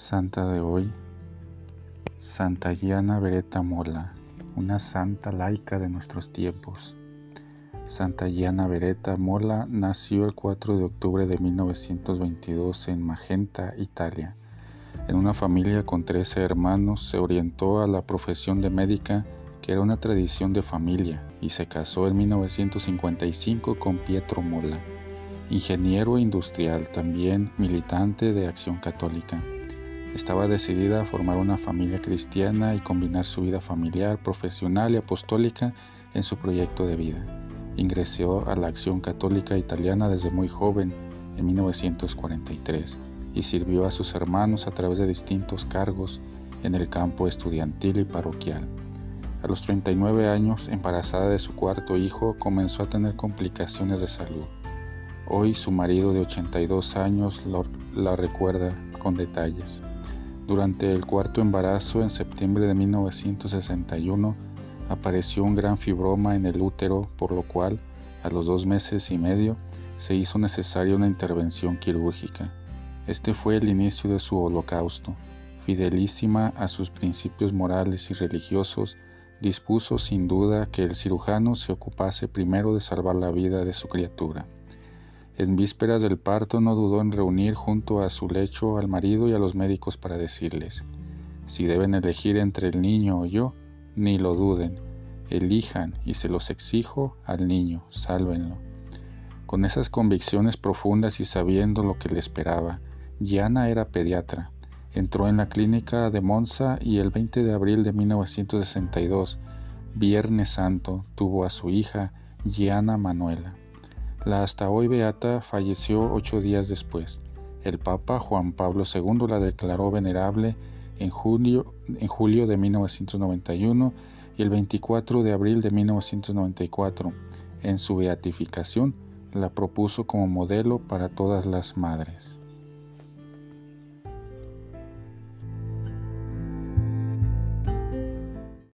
Santa de hoy, Santa Giana Beretta Mola, una santa laica de nuestros tiempos. Santa Giana Beretta Mola nació el 4 de octubre de 1922 en Magenta, Italia. En una familia con 13 hermanos se orientó a la profesión de médica, que era una tradición de familia, y se casó en 1955 con Pietro Mola, ingeniero industrial, también militante de Acción Católica. Estaba decidida a formar una familia cristiana y combinar su vida familiar, profesional y apostólica en su proyecto de vida. Ingresó a la Acción Católica Italiana desde muy joven, en 1943, y sirvió a sus hermanos a través de distintos cargos en el campo estudiantil y parroquial. A los 39 años, embarazada de su cuarto hijo, comenzó a tener complicaciones de salud. Hoy su marido de 82 años la recuerda con detalles. Durante el cuarto embarazo, en septiembre de 1961, apareció un gran fibroma en el útero, por lo cual, a los dos meses y medio, se hizo necesaria una intervención quirúrgica. Este fue el inicio de su holocausto. Fidelísima a sus principios morales y religiosos, dispuso sin duda que el cirujano se ocupase primero de salvar la vida de su criatura. En vísperas del parto no dudó en reunir junto a su lecho al marido y a los médicos para decirles, si deben elegir entre el niño o yo, ni lo duden, elijan y se los exijo al niño, sálvenlo. Con esas convicciones profundas y sabiendo lo que le esperaba, Gianna era pediatra. Entró en la clínica de Monza y el 20 de abril de 1962, Viernes Santo, tuvo a su hija Gianna Manuela. La hasta hoy beata falleció ocho días después. El Papa Juan Pablo II la declaró venerable en julio, en julio de 1991 y el 24 de abril de 1994. En su beatificación la propuso como modelo para todas las madres.